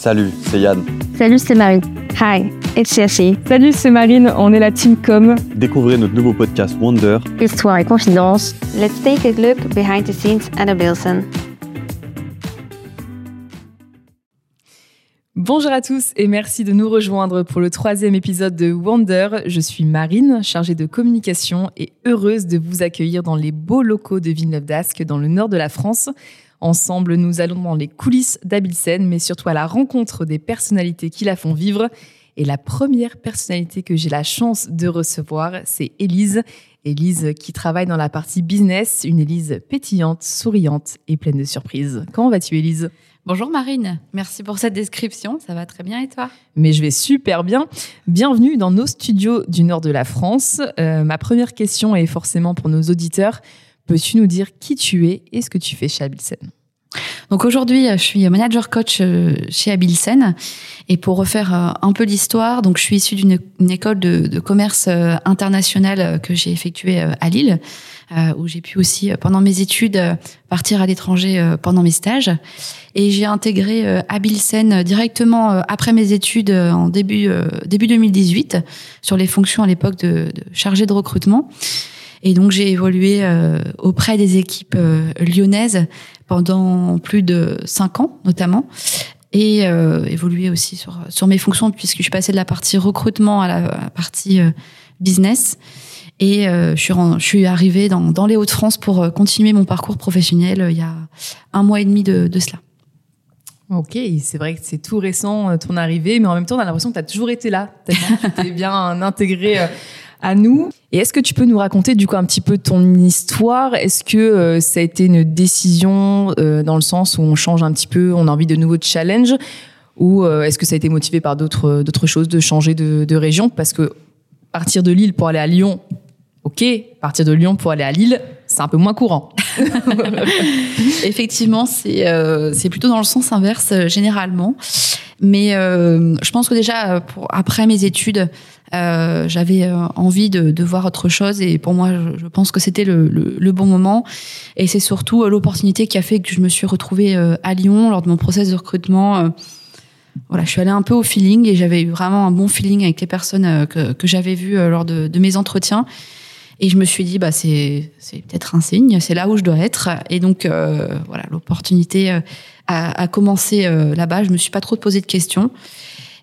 Salut, c'est Yann. Salut, c'est Marie. Hi, it's Jessie. Salut, c'est Marine, on est la team com. Découvrez notre nouveau podcast Wonder. Histoire et confidence. Let's take a look behind the scenes at Abilsen. Bonjour à tous et merci de nous rejoindre pour le troisième épisode de Wonder. Je suis Marine, chargée de communication et heureuse de vous accueillir dans les beaux locaux de Villeneuve d'Ascq, dans le nord de la France. Ensemble, nous allons dans les coulisses d'Abilsen, mais surtout à la rencontre des personnalités qui la font vivre. Et la première personnalité que j'ai la chance de recevoir, c'est Élise. Élise qui travaille dans la partie business, une Élise pétillante, souriante et pleine de surprises. Comment vas-tu Élise? Bonjour Marine, merci pour cette description, ça va très bien et toi? Mais je vais super bien. Bienvenue dans nos studios du nord de la France. Euh, ma première question est forcément pour nos auditeurs. Peux-tu nous dire qui tu es et ce que tu fais chez Abilsen? Donc aujourd'hui, je suis manager coach euh, chez Abilsen. Et pour refaire euh, un peu l'histoire, donc je suis issue d'une école de, commerce euh, international que j'ai effectuée à Lille, où j'ai pu aussi, pendant mes études, partir à l'étranger pendant mes stages. Et j'ai intégré Abilsen directement après mes études en début début 2018 sur les fonctions à l'époque de, de chargé de recrutement. Et donc j'ai évolué euh, auprès des équipes euh, lyonnaises pendant plus de cinq ans notamment et euh, évolué aussi sur sur mes fonctions puisque je suis passée de la partie recrutement à la, partie business et je suis arrivée dans dans les Hauts-de-France pour continuer mon parcours professionnel il y a un mois et demi de, de cela. Ok, c'est vrai que c'est tout récent ton arrivée, mais en même temps, on a l'impression que tu as toujours été là, tellement tu t'es bien intégré à nous. Et est-ce que tu peux nous raconter du coup un petit peu ton histoire? Est-ce que euh, ça a été une décision euh, dans le sens où on change un petit peu, on a envie de nouveaux challenges? Ou euh, est-ce que ça a été motivé par d'autres d'autres choses, de changer de, de région? Parce que partir de Lille pour aller à Lyon, ok. Partir de Lyon pour aller à Lille, c'est un peu moins courant. Effectivement, c'est c'est plutôt dans le sens inverse généralement. Mais je pense que déjà après mes études, euh, j'avais euh, envie de, voir autre chose et pour moi, je, pense que c'était le, bon moment. Et c'est surtout euh, l'opportunité qui a fait que je me suis retrouvée à Lyon lors de mon process de recrutement. Voilà, je suis allée un peu au feeling et j'avais eu vraiment un bon feeling avec les personnes que, j'avais vues lors de, mes entretiens. Et je me suis dit, bah c'est c'est peut-être un signe, c'est là où je dois être. Et donc voilà, l'opportunité a, a, commencé là-bas. Je me suis pas trop posé de questions.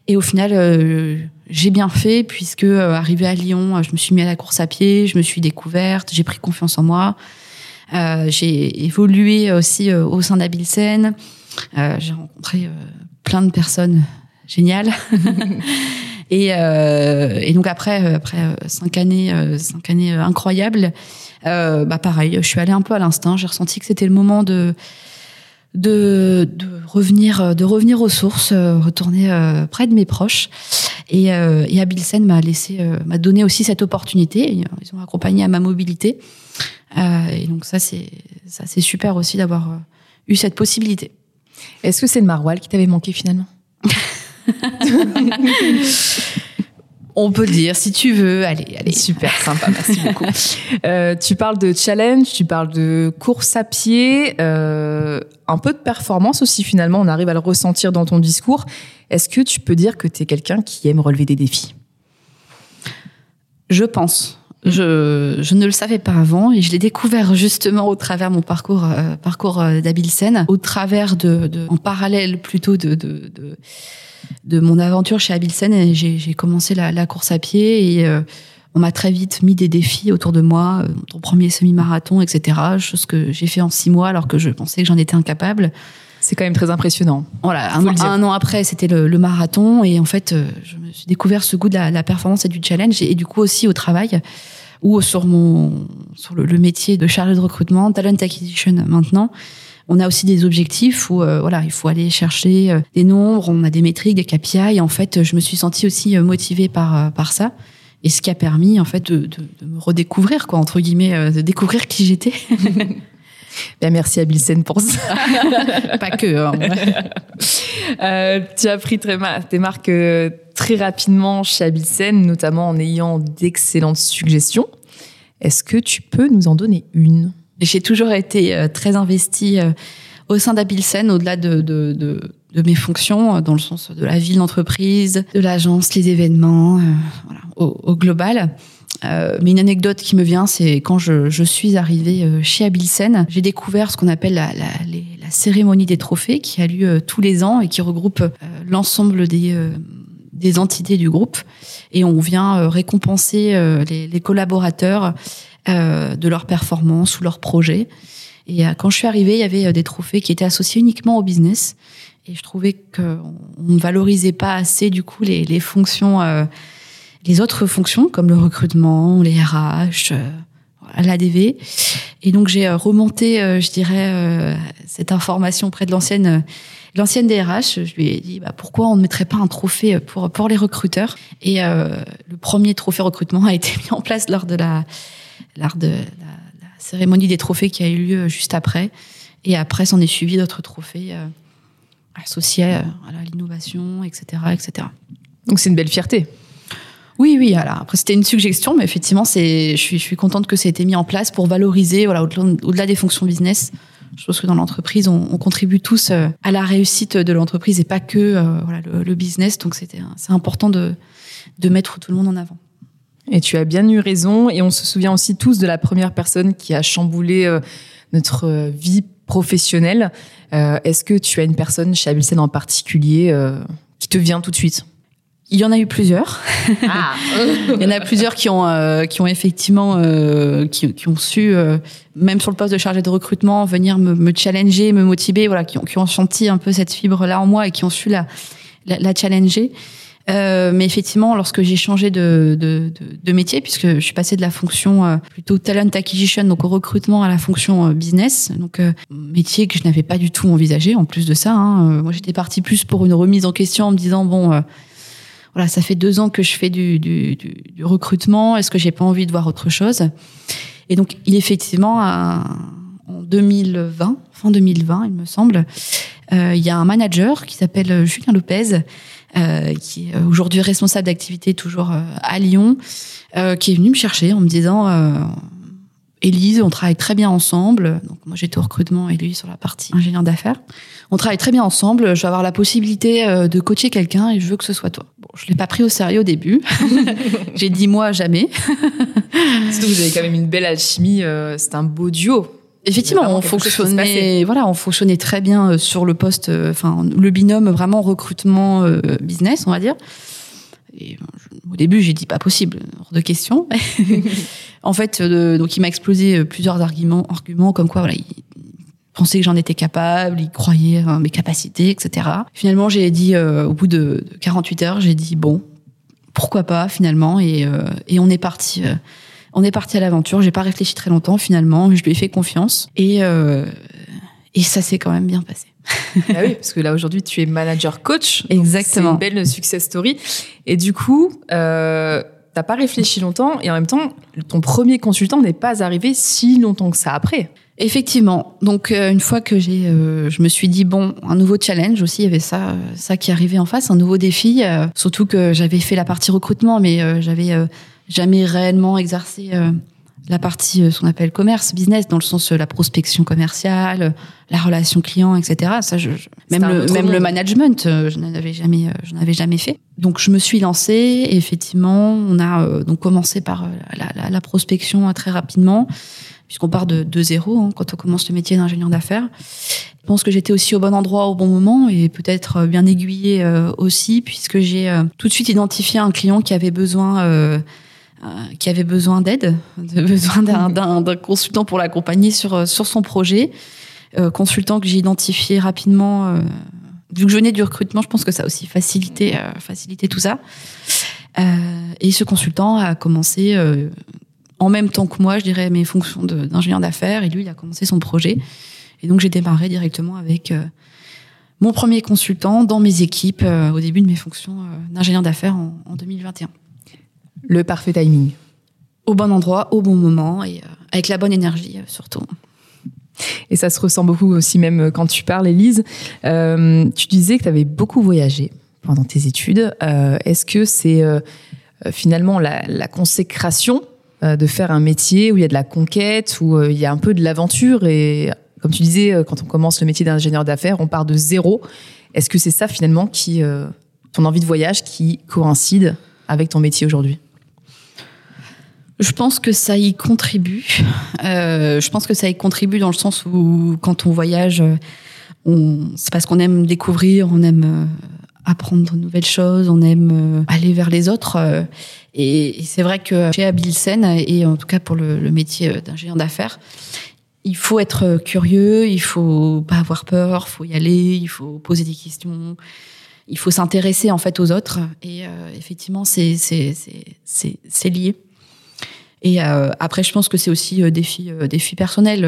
Et au final, euh, j'ai bien fait puisque euh, arrivé à Lyon, je me suis mis à la course à pied, je me suis découverte, j'ai pris confiance en moi. Euh, j'ai évolué aussi euh, au sein d'Abilsen. j'ai rencontré plein de personnes géniales. et, et, donc après, après cinq années, cinq années incroyables, bah pareil, je suis allée un peu à l'instinct. J'ai ressenti que c'était le moment de de, de, revenir de revenir aux sources, euh, retourner euh, près de mes proches. Et, euh, et Abilsen m'a laissé m'a donné aussi cette opportunité. Ils ont accompagné à ma mobilité. et donc ça c'est ça c'est super aussi d'avoir eu cette possibilité. Est-ce que c'est le maroilles qui t'avait manqué finalement? On peut dire, si tu veux. Allez, allez. Super sympa, merci beaucoup. Euh, tu parles de challenge, tu parles de course à pied, euh, un peu de performance aussi finalement, on arrive à le ressentir dans ton discours. Est-ce que tu peux dire que tu es quelqu'un qui aime relever des défis? Je pense. Je, je, ne le savais pas avant et je l'ai découvert justement au travers mon parcours euh, parcours euh, d'Abilsen, au travers de, de, en parallèle plutôt de, de, de de mon aventure chez Abilsen, j'ai commencé la, course à pied et euh, on m'a très vite mis des défis autour de moi, euh, mon premier semi-marathon, etc. Chose que j'ai fait en six mois alors que je pensais que j'en étais incapable. C'est quand même très impressionnant. Voilà, un, an après, c'était le, marathon et en fait, euh, je me suis découvert ce goût de la, performance et du challenge et, du coup aussi au travail ou sur mon sur le, le métier de chargé de recrutement, talent acquisition maintenant on a aussi des objectifs où euh, voilà, il faut aller chercher euh, des nombres, on a des métriques, des KPI. Et en fait, je me suis sentie aussi motivée par par ça. Et ce qui a permis en fait de, de, me redécouvrir quoi entre guillemets, de découvrir qui j'étais. Bien, merci à Bilsen pour ça. Pas que. Hein. euh, tu as pris très tes marques très rapidement chez Abilsen, notamment en ayant d'excellentes suggestions. Est-ce que tu peux nous en donner une? J'ai toujours été euh, très investie euh, au sein d'Abilsen, au-delà de, de, de, de, mes fonctions, dans le sens de la ville d'entreprise, de l'agence, les événements, voilà, au, au global. Euh, mais une anecdote qui me vient, c'est quand je, je, suis arrivée euh, chez Abilsen, j'ai découvert ce qu'on appelle la, la, la, cérémonie des trophées qui a lieu euh, tous les ans et qui regroupe l'ensemble des, des entités du groupe. Et on vient récompenser les, les, collaborateurs de leur performance ou leur projet. Et quand je suis arrivée, il y avait des trophées qui étaient associés uniquement au business. Et je trouvais qu'on ne valorisait pas assez du coup les, les fonctions les autres fonctions comme le recrutement, les RH, euh, l'ADV. Et donc j'ai euh, remonté, euh, je dirais, cette information auprès de l'ancienne l'ancienne DRH. Je lui ai dit bah, pourquoi on ne mettrait pas un trophée pour pour les recruteurs? Et le premier trophée recrutement a été mis en place lors de la lors de la cérémonie des trophées qui a eu lieu juste après. Et après, s'en est suivi d'autres trophées associés à l'innovation, etc., etc. Donc c'est une belle fierté. Oui, oui. Alors après, c'était une suggestion, mais effectivement, c'est, je suis, je suis contente que ça ait été mis en place pour valoriser, voilà, au-delà des fonctions business. Je pense que dans l'entreprise, on, on, contribue tous euh, à la réussite de l'entreprise et pas que euh, voilà, le, business. Donc, c'était, c'est important de, de mettre tout le monde en avant. Et tu as bien eu raison. Et on se souvient aussi tous de la première personne qui a chamboulé euh, notre vie professionnelle. Euh, est-ce que tu as une personne chez Abilsen en particulier euh, qui te vient tout de suite? Il y en a eu plusieurs. Ah. il y en a plusieurs qui ont euh, qui ont effectivement euh, qui, qui, ont su euh, même sur le poste de chargé de recrutement venir me, me challenger, me motiver, voilà, qui ont, qui ont senti un peu cette fibre là en moi et qui ont su la la, la challenger. Euh, mais effectivement, lorsque j'ai changé de, de, de, de, métier, puisque je suis passée de la fonction euh, plutôt talent acquisition, donc au recrutement, à la fonction business, donc métier que je n'avais pas du tout envisagé. En plus de ça, hein, moi j'étais partie plus pour une remise en question en me disant bon voilà, ça fait deux ans que je fais du, du, du, du recrutement. Est-ce que j'ai pas envie de voir autre chose? Et donc, il effectivement, en 2020, fin 2020, il me semble, euh, il y a un manager qui s'appelle Julien Lopez, euh, qui est aujourd'hui responsable d'activité toujours euh, à Lyon, euh, qui est venu me chercher en me disant euh, Élise, on travaille très bien ensemble. Donc moi j'étais au recrutement et lui sur la partie ingénieur d'affaires. On travaille très bien ensemble. Je vais avoir la possibilité euh, de coacher quelqu'un et je veux que ce soit toi. Bon, je l'ai pas pris au sérieux au début. J'ai dit moi jamais. Surtout vous avez quand même une belle alchimie. Euh, c'est un beau duo. Effectivement, on fonctionnait, voilà, on fonctionnait très bien euh, sur le poste, enfin le binôme vraiment recrutement business, on va dire. Et au début, j'ai dit pas possible, hors de question. en fait, euh, donc il m'a explosé euh, plusieurs arguments, arguments comme quoi, voilà, il pensait que j'en étais capable, il croyait en mes capacités, etc. Finalement, j'ai dit, euh, au bout de, 48 heures, j'ai dit bon, pourquoi pas finalement, et, et on est parti. on est parti à l'aventure. J'ai pas réfléchi très longtemps finalement. Je lui ai fait confiance et et ça s'est quand même bien passé. ah oui, parce que là aujourd'hui tu es manager coach. Exactement. C'est une belle success story. Et du coup, euh, t'as pas réfléchi longtemps et en même temps, ton premier consultant n'est pas arrivé si longtemps que ça après. Effectivement. Donc euh, une fois que j'ai, euh, je me suis dit bon, un nouveau challenge aussi, il y avait ça, euh, ça qui arrivait en face, un nouveau défi. surtout que j'avais fait la partie recrutement, mais j'avais jamais réellement exercé la partie euh, ce qu'on appelle commerce, business, dans le sens euh, la prospection commerciale, euh, la relation client, etc. Ça, je, même le même le management, je n'en avais jamais, je n'avais jamais fait. Donc je me suis lancée. Et effectivement, on a donc commencé par la, la, la prospection très rapidement, puisqu'on part de, de zéro hein, quand on commence le métier d'ingénieur d'affaires. Je pense que j'étais aussi au bon endroit au bon moment et peut-être bien aiguillée aussi, puisque j'ai tout de suite identifié un client qui avait besoin euh, qui avait besoin d'aide, besoin d'un consultant pour l'accompagner sur, euh, sur son projet. Euh, consultant que j'ai identifié rapidement. Euh, vu que je venais du recrutement, je pense que ça a aussi facilité, euh, facilité tout ça. et ce consultant a commencé en même temps que moi, je dirais, mes fonctions d'ingénieur d'affaires. Et lui, il a commencé son projet. Et donc, j'ai démarré directement avec mon premier consultant dans mes équipes au début de mes fonctions d'ingénieur d'affaires en, en 2021 le parfait timing. Au bon endroit, au bon moment et euh, avec la bonne énergie euh, surtout. Et ça se ressent beaucoup aussi même euh, quand tu parles, Elise. Tu disais que tu avais beaucoup voyagé pendant tes études. Est-ce que c'est finalement la, la consécration de faire un métier où il y a de la conquête, où il y a un peu de l'aventure? Et comme tu disais, quand on commence le métier d'ingénieur d'affaires, on part de zéro. Est-ce que c'est ça finalement qui, ton envie de voyage qui coïncide avec ton métier aujourd'hui? Je pense que ça y contribue. Euh, je pense que ça y contribue dans le sens où quand on voyage, on, c'est parce qu'on aime découvrir, on aime euh, apprendre de nouvelles choses, on aime euh, aller vers les autres. euh, et, c'est vrai que chez Abilsen, et en tout cas pour le, le métier euh, d'ingénieur d'affaires, il faut être euh, curieux, il faut pas avoir peur, faut y aller, il faut poser des questions, il faut s'intéresser en fait aux autres. Et euh, effectivement, c'est c'est c'est c'est lié. Et euh, après, je pense que c'est aussi défi défi personnel.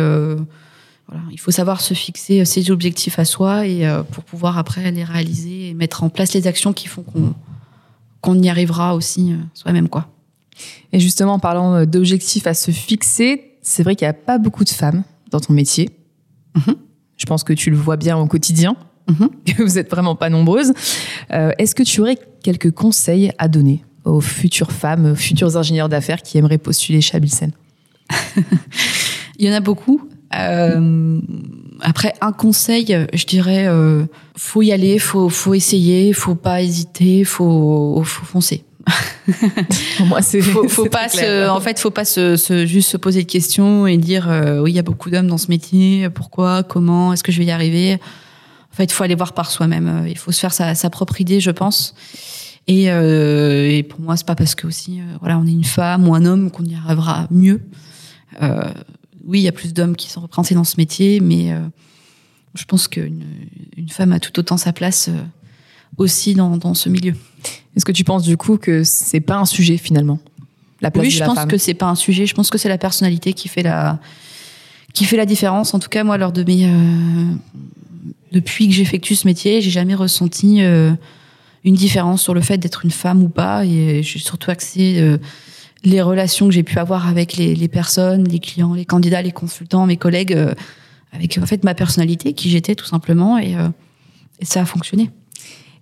voilà, il faut savoir se fixer ses objectifs à soi et euh, pour pouvoir après les réaliser et mettre en place les actions qui font qu'on qu'on y arrivera aussi euh, soi-même quoi. Et justement, en parlant d'objectifs à se fixer, c'est vrai qu'il n'y a pas beaucoup de femmes dans ton métier. Mhm. Je pense que tu le vois bien au quotidien, Mhm. que vous êtes vraiment pas nombreuses. Euh, Est-ce que tu aurais quelques conseils à donner? Aux futures femmes, aux futurs ingénieurs d'affaires qui aimeraient postuler chez Abilsen Il y en a beaucoup. Euh, après, un conseil, je dirais, euh, faut y aller, faut faut essayer, faut pas hésiter, faut faut foncer. Moi, c'est Faut, faut pas se, en fait, faut pas se, se- juste se poser de questions et dire euh, oui, il y a beaucoup d'hommes dans ce métier. Pourquoi Comment Est-ce que je vais y arriver? En fait, il faut aller voir par soi-même. Il faut se faire sa, sa propre idée, je pense. Et, euh, et pour moi, c'est pas parce que aussi, euh, voilà, on est une femme ou un homme qu'on y arrivera mieux. Euh, oui, il y a plus d'hommes qui sont représentés dans ce métier, mais euh, je pense qu'une une femme a tout autant sa place euh, aussi dans, dans ce milieu. Est-ce que tu penses du coup que c'est pas un sujet finalement? La place Oui, de je la pense femme que c'est pas un sujet. Je pense que c'est la personnalité qui fait la qui fait la différence. En tout cas, moi, lors de mes euh, depuis que j'effectue ce métier, j'ai jamais ressenti euh, une différence sur le fait d'être une femme ou pas. Et j'ai surtout axé euh, les relations que j'ai pu avoir avec les, les personnes, les clients, les candidats, les consultants, mes collègues, euh, avec en fait ma personnalité, qui j'étais tout simplement, et, euh, et ça a fonctionné.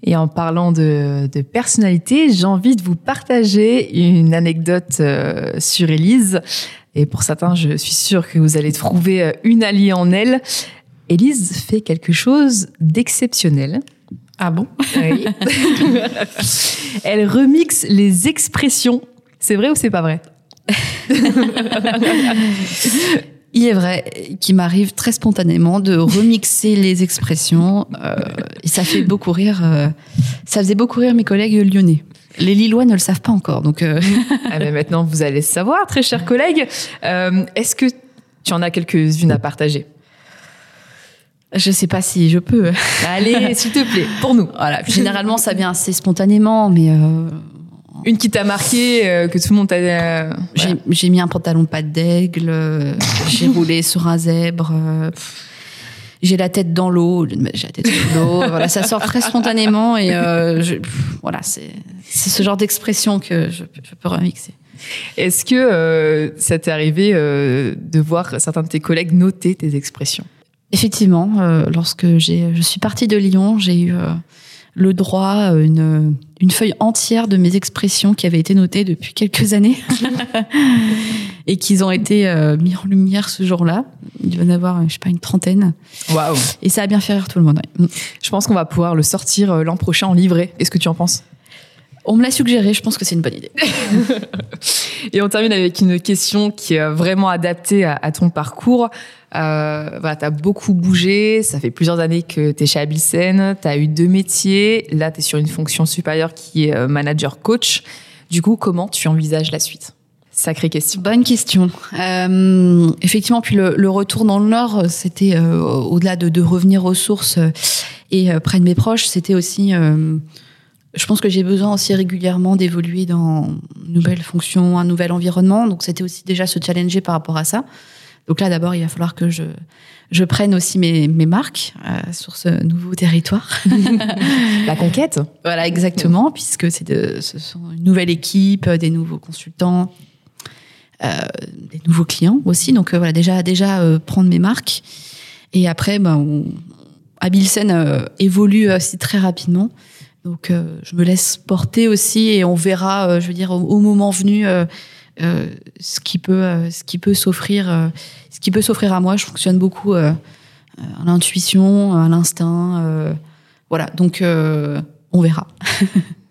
Et en parlant de, de personnalité, j'ai envie de vous partager une anecdote euh, sur Élise. Et pour certains, je suis sûre que vous allez trouver euh, une alliée en elle. Élise fait quelque chose d'exceptionnel. Ah bon? Oui. Elle remixe les expressions. C'est vrai ou c'est pas vrai? Il est vrai qu'il m'arrive très spontanément de remixer les expressions euh, et ça fait beaucoup rire. euh, ça faisait beaucoup rire mes collègues lyonnais. Les Lillois ne le savent pas encore, donc euh, ah ben Maintenant, vous allez le savoir, très chers collègues. Est-ce que tu en as quelques-unes à partager? Je sais pas si je peux. Allez, s'il te plaît, pour nous. Voilà, généralement ça vient assez spontanément, mais euh, Une qui t'a marqué, euh, que tout le monde t'a... euh, j'ai voilà. j'ai mis un pantalon pas d'aigle, euh, j'ai roulé sur un zèbre. j'ai la tête dans l'eau, j'ai la tête sous l'eau. voilà, ça sort très spontanément et je- pff, voilà, c'est c'est ce genre d'expression que je, je peux remixer. Est-ce que ça t'est arrivé de voir certains de tes collègues noter tes expressions? Effectivement, euh, lorsque j'ai, je suis partie de Lyon, j'ai eu euh, le droit à une, une feuille entière de mes expressions qui avaient été notées depuis quelques années et qu'ils ont été euh, mis en lumière ce jour-là. Il doit y en avoir, je sais pas, une trentaine. Waouh Et ça a bien fait rire tout le monde. ouais. Mm. Je pense qu'on va pouvoir le sortir euh, l'an prochain en livret. Est-ce que tu en penses? On me l'a suggéré, je pense que c'est une bonne idée. Et on termine avec une question qui est vraiment adaptée à, à ton parcours. Euh, voilà, tu as beaucoup bougé, ça fait plusieurs années que tu es chez Abilsen, tu as eu deux métiers, là tu es sur une fonction supérieure qui est euh, manager coach. Du coup, comment tu envisages la suite? Sacrée question. Bonne question. Euh, effectivement, puis le, retour dans le Nord, c'était euh, au-delà de, de revenir aux sources et près de mes proches, c'était aussi. je pense que j'ai besoin aussi régulièrement d'évoluer dans une nouvelle fonction, un nouvel environnement. Donc, c'était aussi déjà se challenger par rapport à ça. Donc là, d'abord, il va falloir que je je prenne aussi mes, mes marques euh, sur ce nouveau territoire. La conquête Voilà, exactement, puisque c'est de, ce sont une nouvelle équipe, des nouveaux consultants, euh, des nouveaux clients aussi. Donc euh, voilà, déjà, déjà prendre mes marques. Et après, ben, on, Abilsen évolue aussi très rapidement. Donc je me laisse porter aussi et on verra, je veux dire, au, au moment venu, ce qui peut, euh, ce qui peut s'offrir, euh, ce qui peut s'offrir à moi. Je fonctionne beaucoup euh, euh, à l'intuition, à l'instinct. euh, voilà, donc euh, on verra.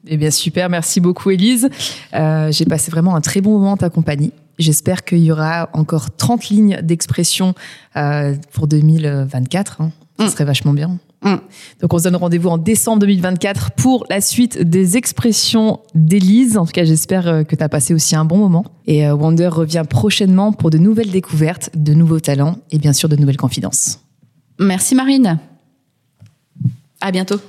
Eh bien, super. Merci beaucoup, Élise. Euh, J'ai passé vraiment un très bon moment en ta compagnie. J'espère qu'il y aura encore 30 lignes d'expression euh, pour 2024. Hein. Ça Mm. serait vachement bien. Mm. Donc, on se donne rendez-vous en décembre 2024 pour la suite des expressions d'Élise. En tout cas, j'espère euh, que tu as passé aussi un bon moment. Et euh, Wonder revient prochainement pour de nouvelles découvertes, de nouveaux talents et bien sûr de nouvelles confidences. Merci Marine. À bientôt.